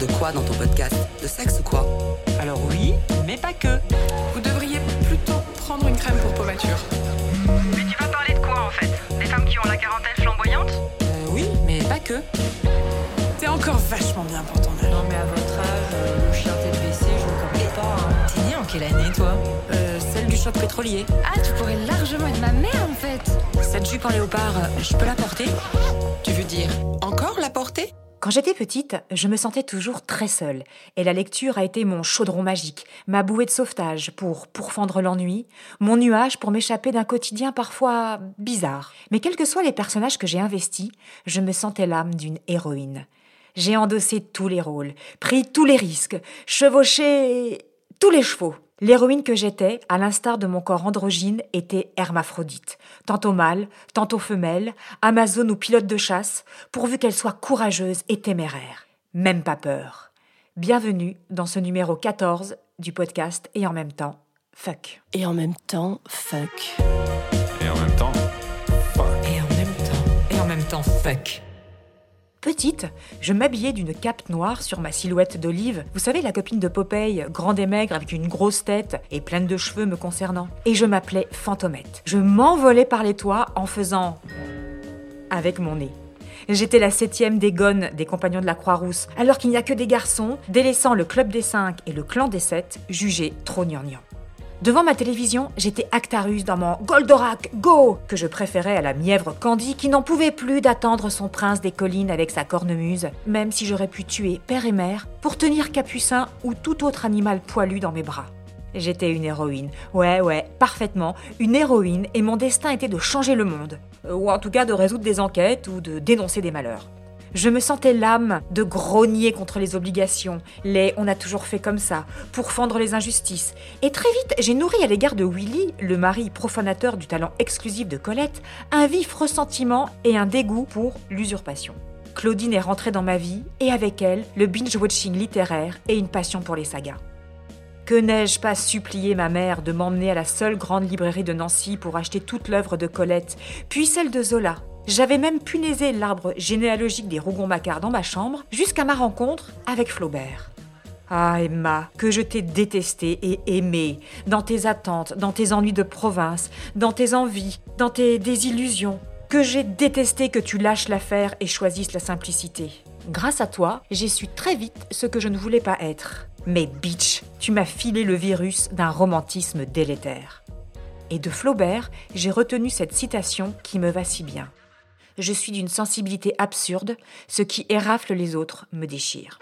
de quoi dans ton podcast De sexe ou quoi Alors oui, mais pas que. Vous devriez plutôt prendre une crème pour peau mature. Mais tu vas parler de quoi en fait? Des femmes qui ont la quarantaine flamboyante? Euh, oui, mais pas que. T'es encore vachement bien pour ton âge. Non mais à votre âge, euh, le chien TPC, je ne connais pas. hein. T'es né en quelle année toi? Euh, celle du choc pétrolier. Ah, tu pourrais largement être ma mère en fait. Cette jupe en léopard, euh, je peux la porter? Tu veux dire encore la porter? Quand j'étais petite, je me sentais toujours très seule, et la lecture a été mon chaudron magique, ma bouée de sauvetage pour pourfendre l'ennui, mon nuage pour m'échapper d'un quotidien parfois bizarre. Mais quels que soient les personnages que j'ai investis, je me sentais l'âme d'une héroïne. J'ai endossé tous les rôles, pris tous les risques, chevauché tous les chevaux. L'héroïne que j'étais, à l'instar de mon corps androgyne, était hermaphrodite, tantôt mâle, tantôt femelle, amazone ou pilote de chasse, pourvu qu'elle soit courageuse et téméraire. Même pas peur. Bienvenue dans ce numéro 14 du podcast et en même temps, fuck. Et en même temps, fuck. Et en même temps, fuck. Et en même temps, et en même temps, fuck. Petite, je m'habillais d'une cape noire sur ma silhouette d'olive. Vous savez, la copine de Popeye, grande et maigre avec une grosse tête et pleine de cheveux me concernant. Et je m'appelais Fantomette. Je m'envolais par les toits en faisant. avec mon nez. J'étais la septième des gonnes des compagnons de la Croix-Rousse, alors qu'il n'y a que des garçons, délaissant le club des cinq et le clan des sept, jugés trop gnangnans. Devant ma télévision, j'étais Actarus dans mon Goldorak Go que je préférais à la mièvre Candy qui n'en pouvait plus d'attendre son prince des collines avec sa cornemuse, même si j'aurais pu tuer père et mère pour tenir Capucin ou tout autre animal poilu dans mes bras. J'étais une héroïne, ouais ouais, parfaitement, une héroïne et mon destin était de changer le monde, Euh, ou en tout cas de résoudre des enquêtes ou de dénoncer des malheurs. Je me sentais l'âme de grogner contre les obligations, les on a toujours fait comme ça, pour fendre les injustices. Et très vite, j'ai nourri à l'égard de Willy, le mari profanateur du talent exclusif de Colette, un vif ressentiment et un dégoût pour l'usurpation. Claudine est rentrée dans ma vie, et avec elle, le binge-watching littéraire et une passion pour les sagas. Que n'ai-je pas supplié ma mère de m'emmener à la seule grande librairie de Nancy pour acheter toute l'œuvre de Colette, puis celle de Zola. J'avais même punaisé l'arbre généalogique des Rougon-Macquart dans ma chambre jusqu'à ma rencontre avec Flaubert. Ah Emma, que je t'ai détesté et aimé, dans tes attentes, dans tes ennuis de province, dans tes envies, dans tes désillusions. Que j'ai détesté que tu lâches l'affaire et choisisses la simplicité. Grâce à toi, j'ai su très vite ce que je ne voulais pas être. Mais bitch, tu m'as filé le virus d'un romantisme délétère. Et de Flaubert, j'ai retenu cette citation qui me va si bien. Je suis d'une sensibilité absurde, ce qui érafle les autres me déchire.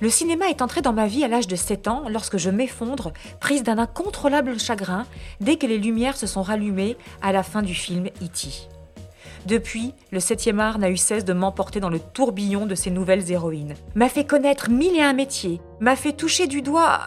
Le cinéma est entré dans ma vie à l'âge de 7 ans lorsque je m'effondre, prise d'un incontrôlable chagrin, dès que les lumières se sont rallumées à la fin du film E.T. Depuis, le 7e art n'a eu cesse de m'emporter dans le tourbillon de ses nouvelles héroïnes, m'a fait connaître mille et un métiers, m'a fait toucher du doigt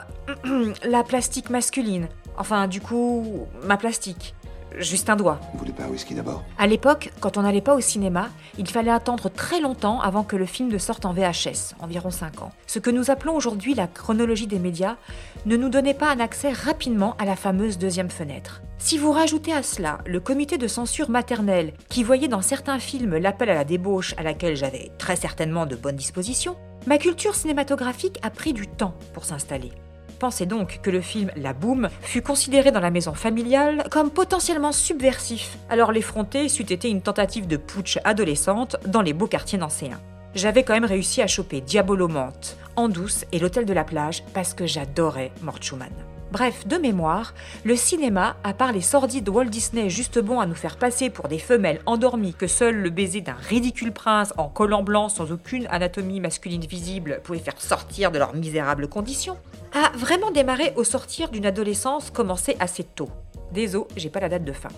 la plastique masculine, enfin du coup, ma plastique. Juste un doigt. Vous voulez pas un whisky d'abord? À l'époque, quand on n'allait pas au cinéma, il fallait attendre très longtemps avant que le film ne sorte en VHS, environ 5 ans. Ce que nous appelons aujourd'hui la chronologie des médias ne nous donnait pas un accès rapidement à la fameuse deuxième fenêtre. Si vous rajoutez à cela le comité de censure maternelle qui voyait dans certains films l'appel à la débauche à laquelle j'avais très certainement de bonnes dispositions, ma culture cinématographique a pris du temps pour s'installer. Pensez donc que le film La Boum fut considéré dans la maison familiale comme potentiellement subversif, alors l'effronter c'eût été une tentative de putsch adolescente dans les beaux quartiers nancéens. J'avais quand même réussi à choper Diabolomante, En douce et l'hôtel de la plage parce que j'adorais Mort Schumann. Bref, de mémoire, le cinéma, à part les sordides de Walt Disney juste bons à nous faire passer pour des femelles endormies que seul le baiser d'un ridicule prince en collant blanc sans aucune anatomie masculine visible pouvait faire sortir de leurs misérables conditions, a vraiment démarré au sortir d'une adolescence commencée assez tôt. Désolé, j'ai pas la date de fin.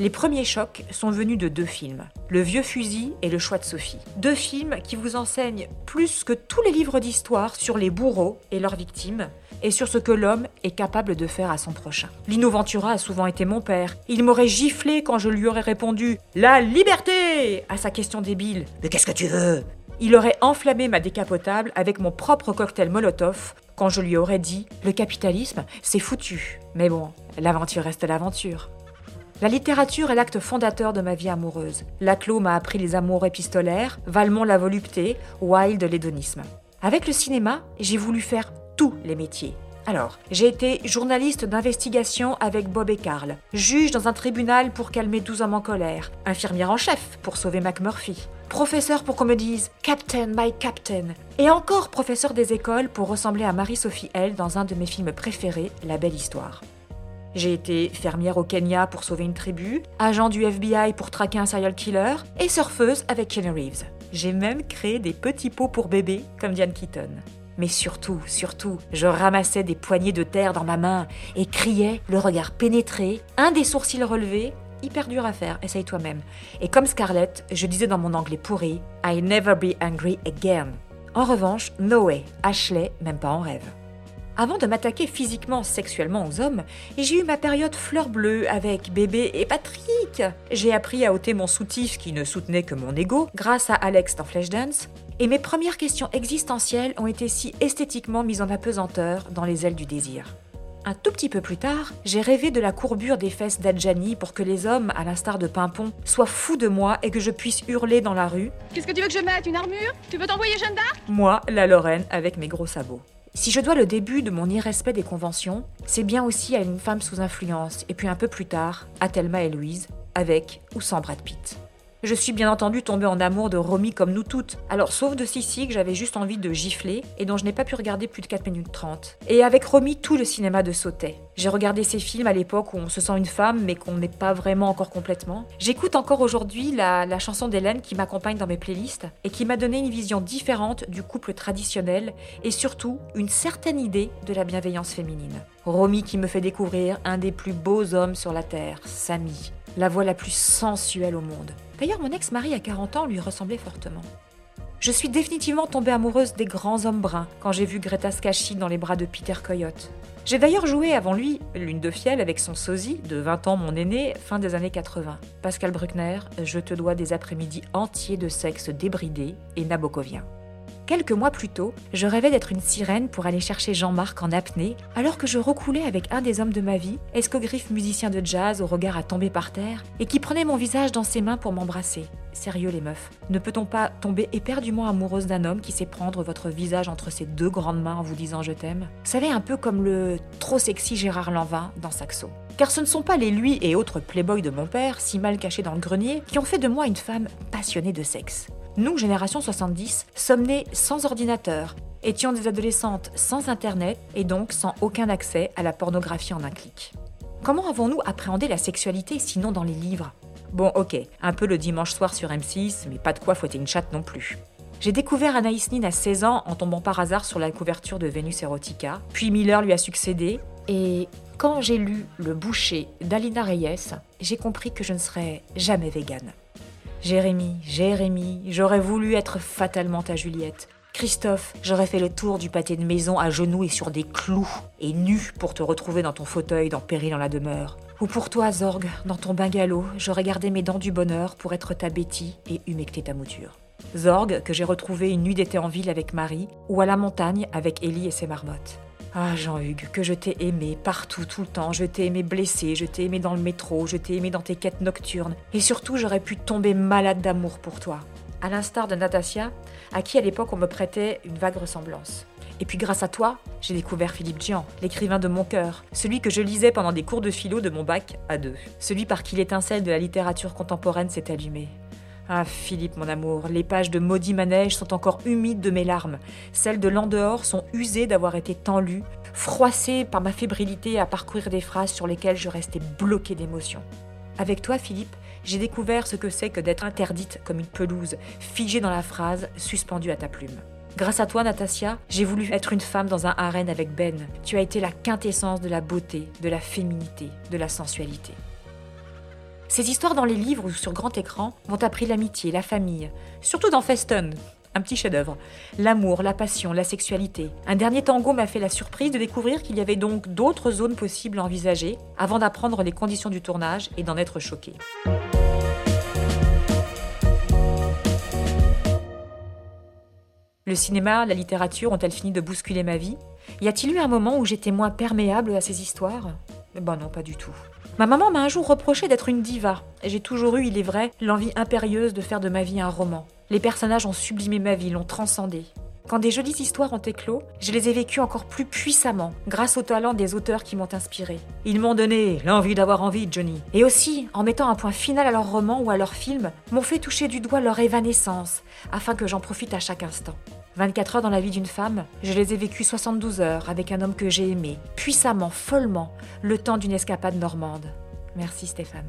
Les premiers chocs sont venus de deux films, Le vieux fusil et Le choix de Sophie. Deux films qui vous enseignent plus que tous les livres d'histoire sur les bourreaux et leurs victimes, et sur ce que l'homme est capable de faire à son prochain. Lino Ventura a souvent été mon père. Il m'aurait giflé quand je lui aurais répondu La liberté à sa question débile Mais qu'est-ce que tu veux? Il aurait enflammé ma décapotable avec mon propre cocktail Molotov quand je lui aurais dit Le capitalisme, c'est foutu. Mais bon, l'aventure reste l'aventure. La littérature est l'acte fondateur de ma vie amoureuse. Laclos m'a appris les amours épistolaires, Valmont la volupté, Wilde l'hédonisme. Avec le cinéma, j'ai voulu faire tous les métiers. Alors, j'ai été journaliste d'investigation avec Bob et Carl, juge dans un tribunal pour calmer 12 hommes en colère, infirmière en chef pour sauver McMurphy, professeur pour qu'on me dise Captain, my Captain, et encore professeur des écoles pour ressembler à Marie-Sophie L dans un de mes films préférés, La Belle Histoire. J'ai été fermière au Kenya pour sauver une tribu, agent du FBI pour traquer un serial killer et surfeuse avec Kenny Reeves. J'ai même créé des petits pots pour bébés comme Diane Keaton. Mais surtout, surtout, je ramassais des poignées de terre dans ma main et criais, le regard pénétré, un des sourcils relevés, hyper dur à faire, essaye toi-même. Et comme Scarlett, je disais dans mon anglais pourri, I never be angry again. En revanche, no way, Ashley, même pas en rêve. Avant de m'attaquer physiquement, sexuellement aux hommes, j'ai eu ma période fleur bleue avec bébé et Patrick. J'ai appris à ôter mon soutif qui ne soutenait que mon ego grâce à Alex dans Flashdance. Et mes premières questions existentielles ont été si esthétiquement mises en apesanteur dans les ailes du désir. Un tout petit peu plus tard, j'ai rêvé de la courbure des fesses d'Adjani pour que les hommes, à l'instar de Pimpon, soient fous de moi et que je puisse hurler dans la rue. Qu'est-ce que tu veux que je mette? Une armure? Tu veux t'envoyer Jeanne d'Arc? Moi, la Lorraine, avec mes gros sabots. Si je dois le début de mon irrespect des conventions, c'est bien aussi à une femme sous influence, et puis un peu plus tard, à Thelma et Louise, avec ou sans Brad Pitt. Je suis bien entendu tombée en amour de Romy comme nous toutes. Alors, sauf de Sissi que j'avais juste envie de gifler et dont je n'ai pas pu regarder plus de 4 minutes 30. Et avec Romy, tout le cinéma de sautait. J'ai regardé ces films à l'époque où on se sent une femme mais qu'on n'est pas vraiment encore complètement. J'écoute encore aujourd'hui la, la chanson d'Hélène qui m'accompagne dans mes playlists et qui m'a donné une vision différente du couple traditionnel et surtout une certaine idée de la bienveillance féminine. Romy qui me fait découvrir un des plus beaux hommes sur la Terre, Samy, la voix la plus sensuelle au monde. D'ailleurs, mon ex-mari à 40 ans lui ressemblait fortement. Je suis définitivement tombée amoureuse des grands hommes bruns quand j'ai vu Greta Scacchi dans les bras de Peter Coyote. J'ai d'ailleurs joué avant lui Lune de fiel avec son sosie, de 20 ans mon aîné, fin des années 80. Pascal Bruckner, je te dois des après-midi entiers de sexe débridé et nabokovien. Quelques mois plus tôt, je rêvais d'être une sirène pour aller chercher Jean-Marc en apnée, alors que je recoulais avec un des hommes de ma vie, escogriffe musicien de jazz au regard à tomber par terre, et qui prenait mon visage dans ses mains pour m'embrasser. Sérieux les meufs, ne peut-on pas tomber éperdument amoureuse d'un homme qui sait prendre votre visage entre ses deux grandes mains en vous disant je t'aime Vous savez, un peu comme le trop sexy Gérard Lanvin dans Saxo. Car ce ne sont pas les lui et autres playboys de mon père, si mal cachés dans le grenier, qui ont fait de moi une femme passionnée de sexe. Nous, génération 70, sommes nés sans ordinateur, étions des adolescentes sans Internet et donc sans aucun accès à la pornographie en un clic. Comment avons-nous appréhendé la sexualité sinon dans les livres? Bon, ok, un peu le dimanche soir sur M6, mais pas de quoi fouetter une chatte non plus. J'ai découvert Anaïs Nin à 16 ans en tombant par hasard sur la couverture de Vénus Erotica, puis Miller lui a succédé, et quand j'ai lu Le boucher d'Alina Reyes, j'ai compris que je ne serais jamais végane. Jérémy, Jérémy, j'aurais voulu être fatalement ta Juliette. Christophe, j'aurais fait le tour du pâté de maison à genoux et sur des clous, et nu pour te retrouver dans ton fauteuil dans Péril en la demeure. Ou pour toi, Zorg, dans ton bungalow, j'aurais gardé mes dents du bonheur pour être ta Betty et humecter ta mouture. Zorg, que j'ai retrouvé une nuit d'été en ville avec Marie, ou à la montagne avec Ellie et ses marmottes. Ah Jean-Hugues, que je t'ai aimé partout, tout le temps. Je t'ai aimé blessé, je t'ai aimé dans le métro, je t'ai aimé dans tes quêtes nocturnes. Et surtout, j'aurais pu tomber malade d'amour pour toi. À l'instar de Natasia, à qui à l'époque on me prêtait une vague ressemblance. Et puis grâce à toi, j'ai découvert Philippe Gian, l'écrivain de mon cœur, celui que je lisais pendant des cours de philo de mon bac à deux, celui par qui l'étincelle de la littérature contemporaine s'est allumée. Ah, Philippe, mon amour, les pages de Maudit Manège sont encore humides de mes larmes. Celles de l'en dehors sont usées d'avoir été tant lues, froissées par ma fébrilité à parcourir des phrases sur lesquelles je restais bloquée d'émotion. Avec toi, Philippe, j'ai découvert ce que c'est que d'être interdite comme une pelouse, figée dans la phrase, suspendue à ta plume. Grâce à toi, Natasia, j'ai voulu être une femme dans un harem avec Ben. Tu as été la quintessence de la beauté, de la féminité, de la sensualité. Ces histoires dans les livres ou sur grand écran m'ont appris l'amitié, la famille, surtout dans Feston, un petit chef-d'œuvre. L'amour, la passion, la sexualité. Un dernier tango m'a fait la surprise de découvrir qu'il y avait donc d'autres zones possibles à envisager avant d'apprendre les conditions du tournage et d'en être choqué. Le cinéma, la littérature ont-elles fini de bousculer ma vie? Y a-t-il eu un moment où j'étais moins perméable à ces histoires? Ben non, pas du tout. Ma maman m'a un jour reproché d'être une diva, j'ai toujours eu, il est vrai, l'envie impérieuse de faire de ma vie un roman. Les personnages ont sublimé ma vie, l'ont transcendée. Quand des jolies histoires ont éclos, je les ai vécues encore plus puissamment, grâce au talent des auteurs qui m'ont inspiré. Ils m'ont donné l'envie d'avoir envie, Johnny. Et aussi, en mettant un point final à leurs romans ou à leurs films, m'ont fait toucher du doigt leur évanescence, afin que j'en profite à chaque instant. 24 heures dans la vie d'une femme, je les ai vécues 72 heures avec un homme que j'ai aimé, puissamment, follement, le temps d'une escapade normande. Merci Stéphane.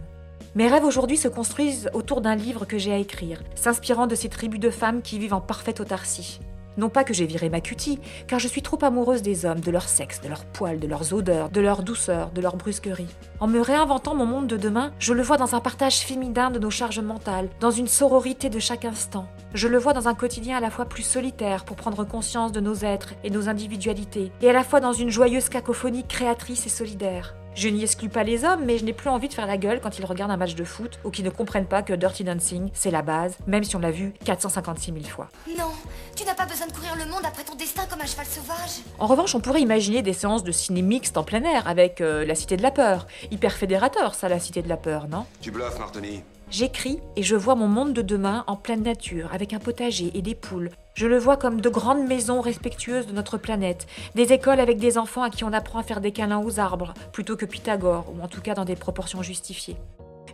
Mes rêves aujourd'hui se construisent autour d'un livre que j'ai à écrire, s'inspirant de ces tribus de femmes qui vivent en parfaite autarcie. Non pas que j'ai viré ma cutie, car je suis trop amoureuse des hommes, de leur sexe, de leur poils, de leurs odeurs, de leur douceur, de leur brusquerie. En me réinventant mon monde de demain, je le vois dans un partage féminin de nos charges mentales, dans une sororité de chaque instant. Je le vois dans un quotidien à la fois plus solitaire pour prendre conscience de nos êtres et nos individualités, et à la fois dans une joyeuse cacophonie créatrice et solidaire. Je n'y exclus pas les hommes, mais je n'ai plus envie de faire la gueule quand ils regardent un match de foot ou qui ne comprennent pas que Dirty Dancing, c'est la base, même si on l'a vu 456 000 fois. Non, tu n'as pas besoin de courir le monde après ton destin comme un cheval sauvage. En revanche, on pourrait imaginer des séances de ciné mixte en plein air avec euh, la Cité de la Peur. Hyper fédérateur, ça, la Cité de la Peur, non? Tu bluffes, Martoni. J'écris et je vois mon monde de demain en pleine nature, avec un potager et des poules. Je le vois comme de grandes maisons respectueuses de notre planète, des écoles avec des enfants à qui on apprend à faire des câlins aux arbres, plutôt que Pythagore, ou en tout cas dans des proportions justifiées.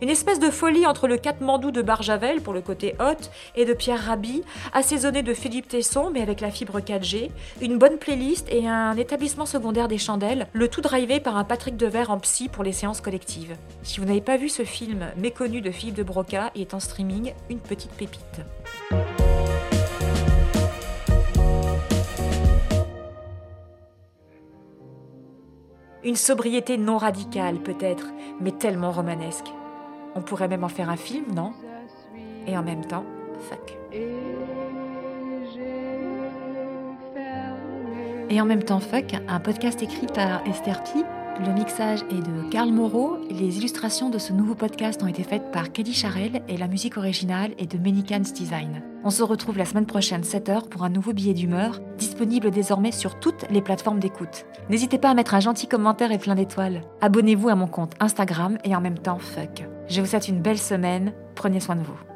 Une espèce de folie entre le Katmandou de Barjavel pour le côté hot et de Pierre Rabhi, assaisonné de Philippe Tesson mais avec la fibre 4G, une bonne playlist et un établissement secondaire des chandelles, le tout drivé par un Patrick Devers en psy pour les séances collectives. Si vous n'avez pas vu ce film méconnu de Philippe de Broca, il est en streaming, une petite pépite. Une sobriété non radicale peut-être, mais tellement romanesque. On pourrait même en faire un film, non? Et en même temps, fuck. Et en même temps, fuck, un podcast écrit par Esther Pi. Le mixage est de Karl Moreau. Les illustrations de ce nouveau podcast ont été faites par Kelly Charel et la musique originale est de Menikans Design. On se retrouve la semaine prochaine 7h pour un nouveau billet d'humeur, disponible désormais sur toutes les plateformes d'écoute. N'hésitez pas à mettre un gentil commentaire et plein d'étoiles. Abonnez-vous à mon compte Instagram et en même temps fuck. Je vous souhaite une belle semaine, prenez soin de vous.